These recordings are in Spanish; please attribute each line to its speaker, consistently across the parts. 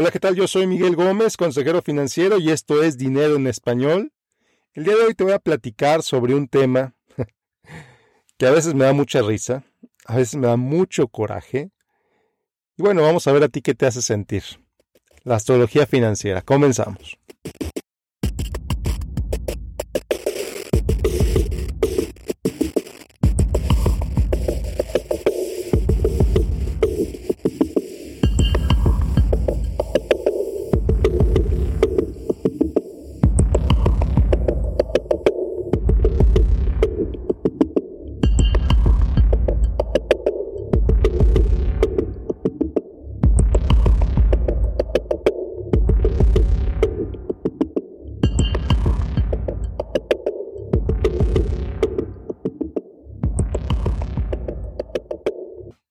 Speaker 1: Hola, ¿qué tal? Yo soy Miguel Gómez, consejero financiero y esto es Dinero en Español. El día de hoy te voy a platicar sobre un tema que a veces me da mucha risa, a veces me da mucho coraje. Y bueno, vamos a ver a ti qué te hace sentir. La astrología financiera. Comenzamos.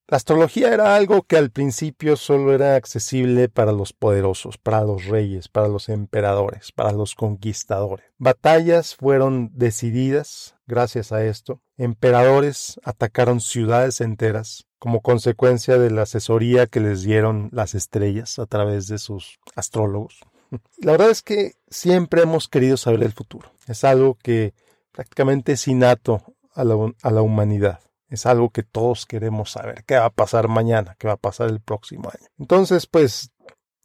Speaker 1: La astrología era algo que al principio solo era accesible para los poderosos, para los reyes, para los emperadores, para los conquistadores. Batallas fueron decididas gracias a esto. Emperadores atacaron ciudades enteras como consecuencia de la asesoría que les dieron las estrellas a través de sus astrólogos. La verdad es que siempre hemos querido saber el futuro. Es algo que prácticamente es innato a la, a la humanidad. Es algo que todos queremos saber. ¿Qué va a pasar mañana? ¿Qué va a pasar el próximo año? Entonces, pues,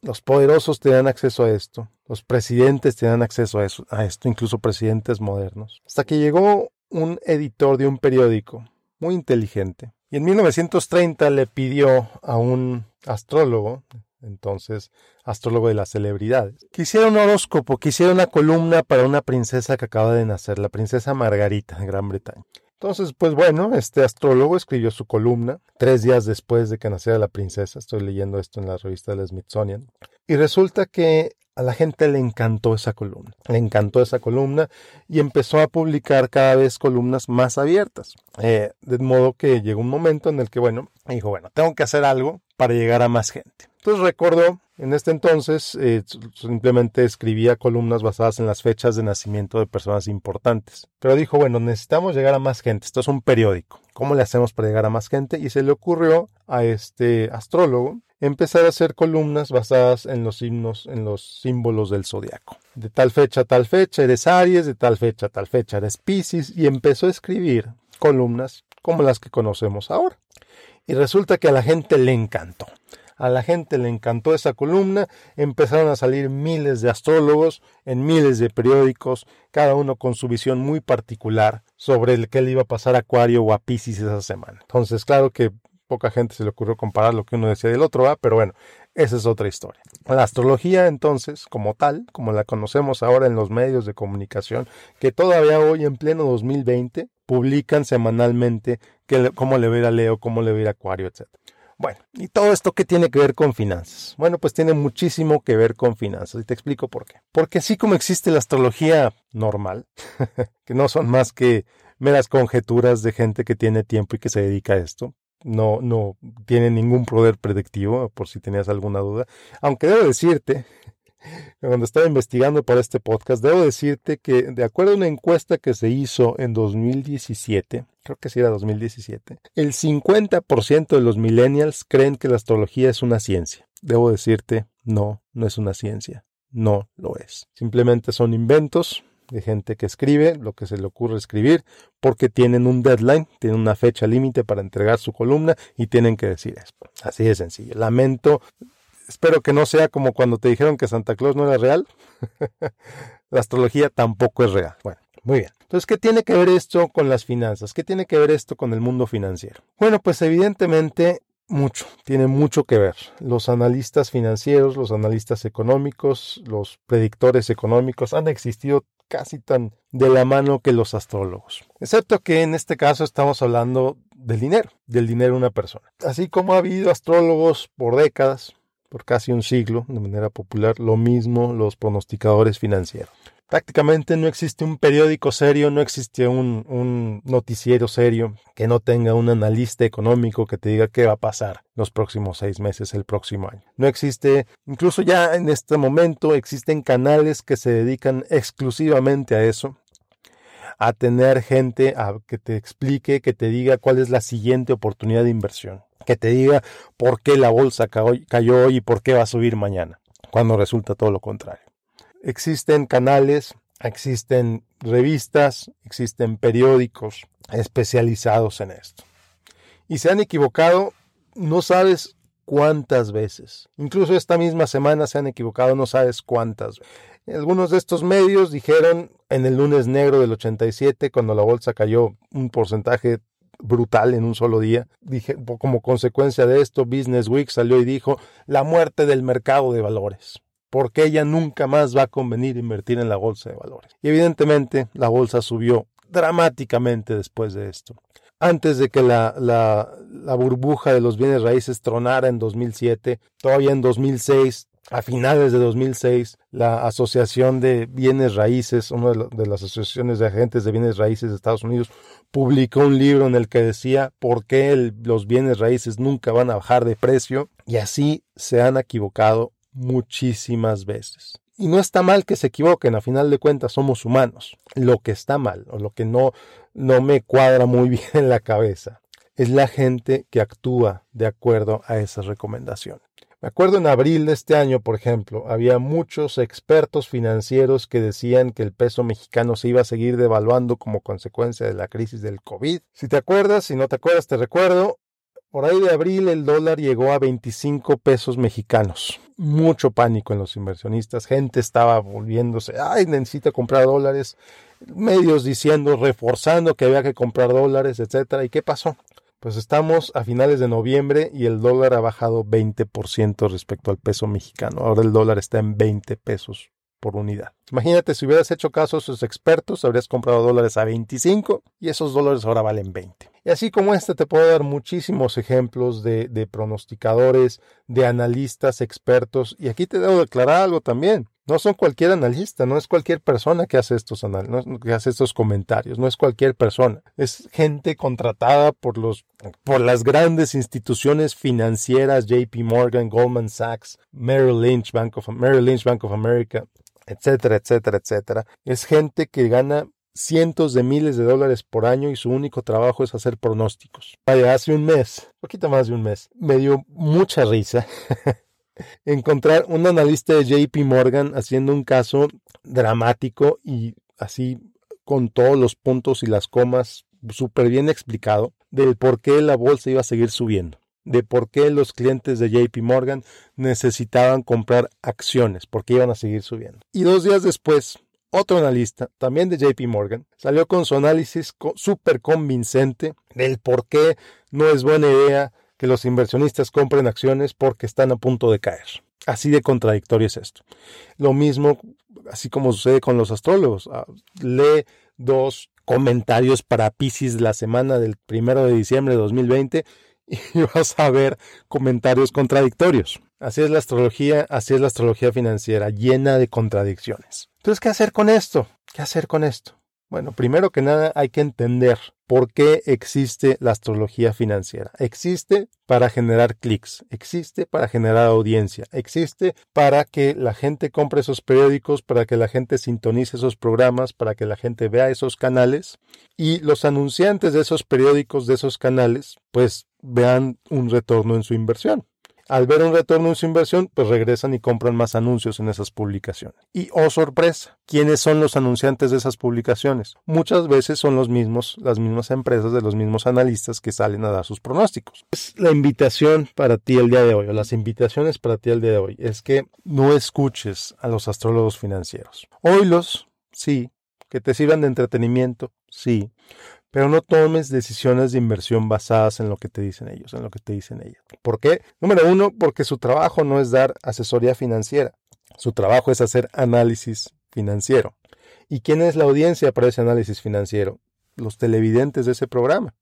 Speaker 1: los poderosos tenían acceso a esto. Los presidentes tenían acceso a, eso, a esto, incluso presidentes modernos. Hasta que llegó un editor de un periódico muy inteligente. Y en 1930 le pidió a un astrólogo, entonces astrólogo de las celebridades, que hiciera un horóscopo, que hiciera una columna para una princesa que acaba de nacer, la princesa Margarita de Gran Bretaña. Entonces, pues bueno, este astrólogo escribió su columna tres días después de que naciera la princesa. Estoy leyendo esto en la revista del Smithsonian. Y resulta que a la gente le encantó esa columna. Le encantó esa columna y empezó a publicar cada vez columnas más abiertas. Eh, de modo que llegó un momento en el que, bueno, dijo, bueno, tengo que hacer algo para llegar a más gente. Entonces recordó, en este entonces eh, simplemente escribía columnas basadas en las fechas de nacimiento de personas importantes. Pero dijo, bueno, necesitamos llegar a más gente, esto es un periódico. ¿Cómo le hacemos para llegar a más gente? Y se le ocurrió a este astrólogo empezar a hacer columnas basadas en los himnos, en los símbolos del zodiaco. De tal fecha a tal fecha eres Aries, de tal fecha a tal fecha eres Pisces, y empezó a escribir columnas como las que conocemos ahora. Y resulta que a la gente le encantó. A la gente le encantó esa columna, empezaron a salir miles de astrólogos en miles de periódicos, cada uno con su visión muy particular sobre el que le iba a pasar a Acuario o a Pisces esa semana. Entonces, claro que poca gente se le ocurrió comparar lo que uno decía del otro, pero bueno, esa es otra historia. La astrología, entonces, como tal, como la conocemos ahora en los medios de comunicación, que todavía hoy en pleno 2020 publican semanalmente cómo le va a Leo, cómo le va Acuario, etc. Bueno, ¿y todo esto qué tiene que ver con finanzas? Bueno, pues tiene muchísimo que ver con finanzas y te explico por qué. Porque así como existe la astrología normal, que no son más que meras conjeturas de gente que tiene tiempo y que se dedica a esto, no, no tiene ningún poder predictivo, por si tenías alguna duda. Aunque debo decirte, cuando estaba investigando para este podcast, debo decirte que de acuerdo a una encuesta que se hizo en 2017, creo que sí era 2017, el 50% de los millennials creen que la astrología es una ciencia. Debo decirte, no, no es una ciencia. No lo es. Simplemente son inventos de gente que escribe lo que se le ocurre escribir porque tienen un deadline, tienen una fecha límite para entregar su columna y tienen que decir eso. Así de sencillo. Lamento, espero que no sea como cuando te dijeron que Santa Claus no era real. La astrología tampoco es real. Bueno, muy bien. Entonces, ¿qué tiene que ver esto con las finanzas? ¿Qué tiene que ver esto con el mundo financiero? Bueno, pues evidentemente mucho, tiene mucho que ver. Los analistas financieros, los analistas económicos, los predictores económicos han existido casi tan de la mano que los astrólogos. Excepto que en este caso estamos hablando del dinero, del dinero de una persona. Así como ha habido astrólogos por décadas, por casi un siglo, de manera popular, lo mismo los pronosticadores financieros prácticamente no existe un periódico serio, no existe un, un, noticiero serio que no tenga un analista económico que te diga qué va a pasar los próximos seis meses, el próximo año. No existe, incluso ya en este momento existen canales que se dedican exclusivamente a eso, a tener gente que te explique, que te diga cuál es la siguiente oportunidad de inversión, que te diga por qué la bolsa cayó, cayó y por qué va a subir mañana. cuando resulta todo lo contrario. Existen canales, existen revistas, existen periódicos especializados en esto. Y se han equivocado, no sabes cuántas veces. Incluso esta misma semana se han equivocado, no sabes cuántas. Algunos de estos medios dijeron en el lunes negro del 87, cuando la bolsa cayó un porcentaje brutal en un solo día. Como consecuencia de esto, Business Week salió y dijo la muerte del mercado de valores. Porque ella nunca más va a convenir invertir en la bolsa de valores. Y evidentemente la bolsa subió dramáticamente después de esto. Antes de que la, la, la burbuja de los bienes raíces tronara en 2007, todavía en 2006 a finales de 2006, la Asociación de Bienes Raíces, una de, las asociaciones de agentes de bienes raíces de Estados Unidos, publicó un libro en el que decía por qué los bienes raíces nunca van a bajar de precio y así se han equivocado muchísimas veces. Y no está mal que se equivoquen, a final de cuentas somos humanos. Lo que está mal o lo que no, no me cuadra muy bien en la cabeza es la gente que actúa de acuerdo a esas recomendaciones. Me acuerdo en abril de este año, por ejemplo, había muchos expertos financieros que decían que el peso mexicano se iba a seguir devaluando como consecuencia de la crisis del COVID. Si te acuerdas, si no te acuerdas, te recuerdo, por ahí de abril el dólar llegó a 25 pesos mexicanos. Mucho pánico en los inversionistas, gente estaba volviéndose, ay, necesita comprar dólares, medios diciendo, reforzando que había que comprar dólares, etcétera. ¿Y qué pasó? Pues estamos a finales de noviembre y el dólar ha bajado 20% respecto al peso mexicano. Ahora el dólar está en 20 pesos por unidad. Imagínate si hubieras hecho caso a esos expertos, habrías comprado dólares a 25 y esos dólares ahora valen 20. Y así como este te puedo dar muchísimos ejemplos de, de pronosticadores, de analistas, expertos. Y aquí te debo declarar algo también. No son cualquier analista, no es cualquier persona que hace estos, que hace estos comentarios, no es cualquier persona. Es gente contratada por, los, por las grandes instituciones financieras, JP Morgan, Goldman Sachs, Merrill Lynch, Bank of, Merrill Lynch, Bank of America, etcétera, etcétera, etcétera. Es gente que gana cientos de miles de dólares por año y su único trabajo es hacer pronósticos. Hace un mes, poquito más de un mes, me dio mucha risa encontrar un analista de JP Morgan haciendo un caso dramático y así con todos los puntos y las comas súper bien explicado del por qué la bolsa iba a seguir subiendo, de por qué los clientes de JP Morgan necesitaban comprar acciones, porque iban a seguir subiendo. Y dos días después, otro analista, también de JP Morgan, salió con su análisis súper convincente del por qué no es buena idea que los inversionistas compren acciones porque están a punto de caer. Así de contradictorio es esto. Lo mismo, así como sucede con los astrólogos. Ah, lee dos comentarios para Pisces la semana del primero de diciembre de 2020 y vas a ver comentarios contradictorios. Así es la astrología, así es la astrología financiera, llena de contradicciones. Entonces, ¿qué hacer con esto? ¿Qué hacer con esto? Bueno, primero que nada hay que entender por qué existe la astrología financiera. Existe para generar clics, existe para generar audiencia, existe para que la gente compre esos periódicos, para que la gente sintonice esos programas, para que la gente vea esos canales y los anunciantes de esos periódicos, de esos canales, pues vean un retorno en su inversión. Al ver un retorno en su inversión, pues regresan y compran más anuncios en esas publicaciones. Y oh sorpresa, ¿quiénes son los anunciantes de esas publicaciones? Muchas veces son los mismos, las mismas empresas de los mismos analistas que salen a dar sus pronósticos. Es la invitación para ti el día de hoy, o las invitaciones para ti el día de hoy, es que no escuches a los astrólogos financieros. Oílos, sí, que te sirvan de entretenimiento, sí, pero no tomes decisiones de inversión basadas en lo que te dicen ellos, en lo que te dicen ellas. ¿Por qué? Número uno, porque su trabajo no es dar asesoría financiera, su trabajo es hacer análisis financiero. ¿Y quién es la audiencia para ese análisis financiero? Los televidentes de ese programa,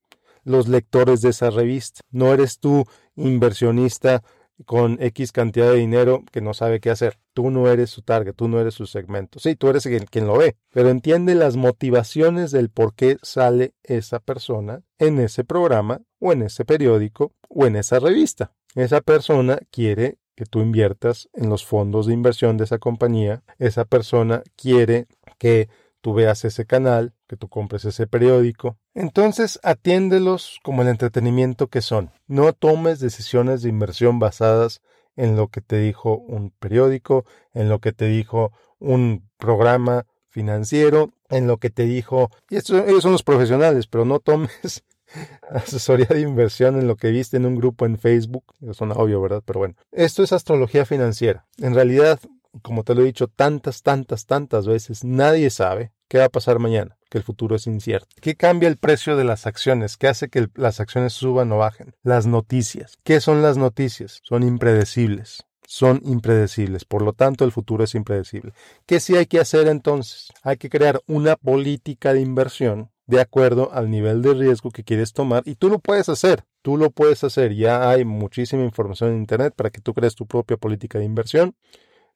Speaker 1: los lectores de esa revista. No eres tú inversionista con X cantidad de dinero que no sabe qué hacer. Tú no eres su target, tú no eres su segmento. Sí, tú eres quien, lo ve, pero entiende las motivaciones del por qué sale esa persona en ese programa o en ese periódico o en esa revista. Esa persona quiere que tú inviertas en los fondos de inversión de esa compañía. Esa persona quiere que tú veas ese canal, que tú compres ese periódico. Entonces atiéndelos como el entretenimiento que son. No tomes decisiones de inversión basadas en lo que te dijo un periódico, en lo que te dijo un programa financiero, en lo que te dijo, y ellos son los profesionales, pero no tomes asesoría de inversión en lo que viste en un grupo en Facebook. Eso suena obvio, ¿verdad? Pero bueno, esto es astrología financiera. En realidad, como te lo he dicho tantas, tantas, tantas veces, nadie sabe qué va a pasar mañana, que el futuro es incierto. ¿Qué cambia el precio de las acciones? ¿Qué hace que las acciones suban o bajen? Las noticias. ¿Qué son las noticias? Son impredecibles son impredecibles, por lo tanto el futuro es impredecible. ¿Qué sí hay que hacer entonces? Hay que crear una política de inversión de acuerdo al nivel de riesgo que quieres tomar y tú lo puedes hacer, tú lo puedes hacer, ya hay muchísima información en Internet para que tú crees tu propia política de inversión,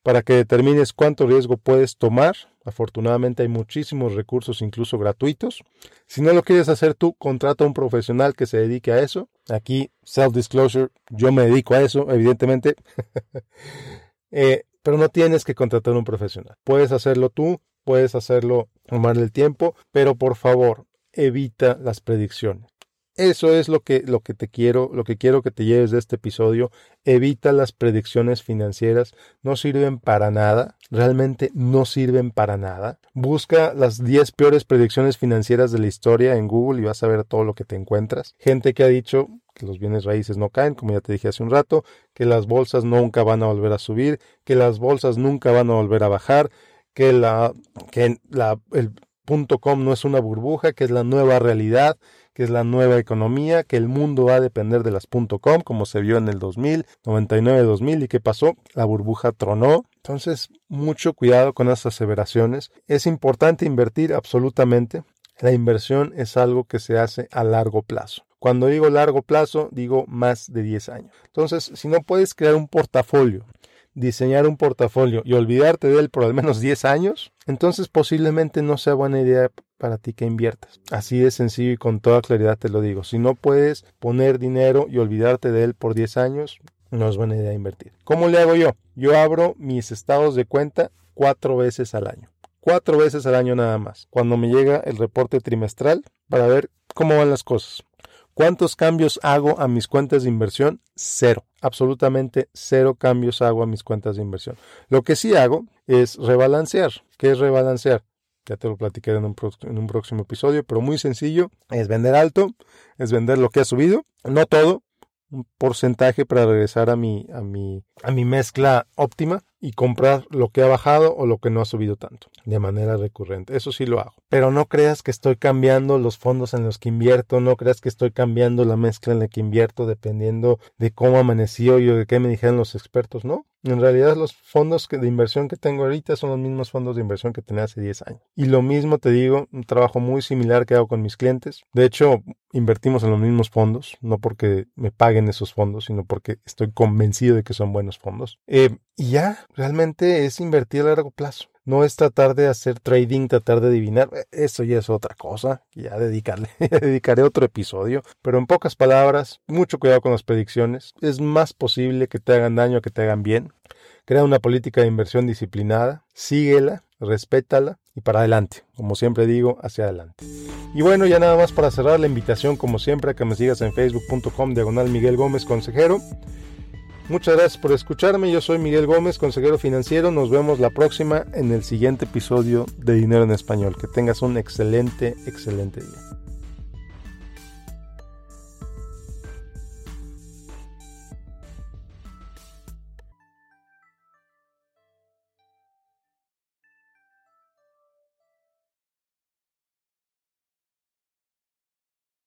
Speaker 1: para que determines cuánto riesgo puedes tomar. Afortunadamente hay muchísimos recursos incluso gratuitos. Si no lo quieres hacer tú, contrata a un profesional que se dedique a eso. Aquí, self-disclosure, yo me dedico a eso, evidentemente. Eh, pero no tienes que contratar a un profesional. Puedes hacerlo tú, puedes hacerlo, tomarle el tiempo, pero por favor, evita las predicciones. Eso es lo que, lo que te quiero, lo que quiero que te lleves de este episodio. Evita las predicciones financieras, no sirven para nada, realmente no sirven para nada. Busca las 10 peores predicciones financieras de la historia en Google y vas a ver todo lo que te encuentras. Gente que ha dicho que los bienes raíces no caen, como ya te dije hace un rato, que las bolsas nunca van a volver a subir, que las bolsas nunca van a volver a bajar, que la que la el com no es una burbuja, que es la nueva realidad, que es la nueva economía, que el mundo va a depender de las .com, como se vio en el 2000, 99-2000, y qué pasó, la burbuja tronó. Entonces, mucho cuidado con esas aseveraciones. Es importante invertir absolutamente. La inversión es algo que se hace a largo plazo. Cuando digo largo plazo, digo más de 10 años. Entonces, si no puedes crear un portafolio diseñar un portafolio y olvidarte de él por al menos 10 años, entonces posiblemente no sea buena idea para ti que inviertas. Así de sencillo y con toda claridad te lo digo. Si no puedes poner dinero y olvidarte de él por 10 años, no es buena idea invertir. ¿Cómo le hago yo? Yo abro mis estados de cuenta cuatro veces al año. Cuatro veces al año nada más. Cuando me llega el reporte trimestral para ver cómo van las cosas. ¿Cuántos cambios hago a mis cuentas de inversión? Cero. Absolutamente cero cambios hago a mis cuentas de inversión. Lo que sí hago es rebalancear. ¿Qué es rebalancear? Ya te lo platiqué en un, en un próximo episodio, pero muy sencillo. Es vender alto, es vender lo que ha subido. No todo, un porcentaje para regresar a mi, a mi, a mi mezcla óptima y comprar lo que ha bajado o lo que no ha subido tanto de manera recurrente. Eso sí lo hago. Pero no creas que estoy cambiando los fondos en los que invierto, no creas que estoy cambiando la mezcla en la que invierto dependiendo de cómo amaneció o de qué me dijeron los expertos, ¿no? En realidad los fondos de inversión que tengo ahorita son los mismos fondos de inversión que tenía hace 10 años. Y lo mismo te digo, un trabajo muy similar que hago con mis clientes. De hecho, invertimos en los mismos fondos, no porque me paguen esos fondos, sino porque estoy convencido de que son buenos fondos. Eh, y ya, realmente es invertir a largo plazo. No es tratar de hacer trading, tratar de adivinar. Eh, eso ya es otra cosa. Ya dedicarle, dedicaré otro episodio. Pero en pocas palabras, mucho cuidado con las predicciones. Es más posible que te hagan daño que te hagan bien. Crea una política de inversión disciplinada. Síguela, respétala y para adelante. Como siempre digo, hacia adelante. Y bueno, ya nada más para cerrar la invitación, como siempre, a que me sigas en facebook.com diagonal Miguel Gómez Consejero. Muchas gracias por escucharme. Yo soy Miguel Gómez, consejero financiero. Nos vemos la próxima en el siguiente episodio de Dinero en Español. Que tengas un excelente, excelente día.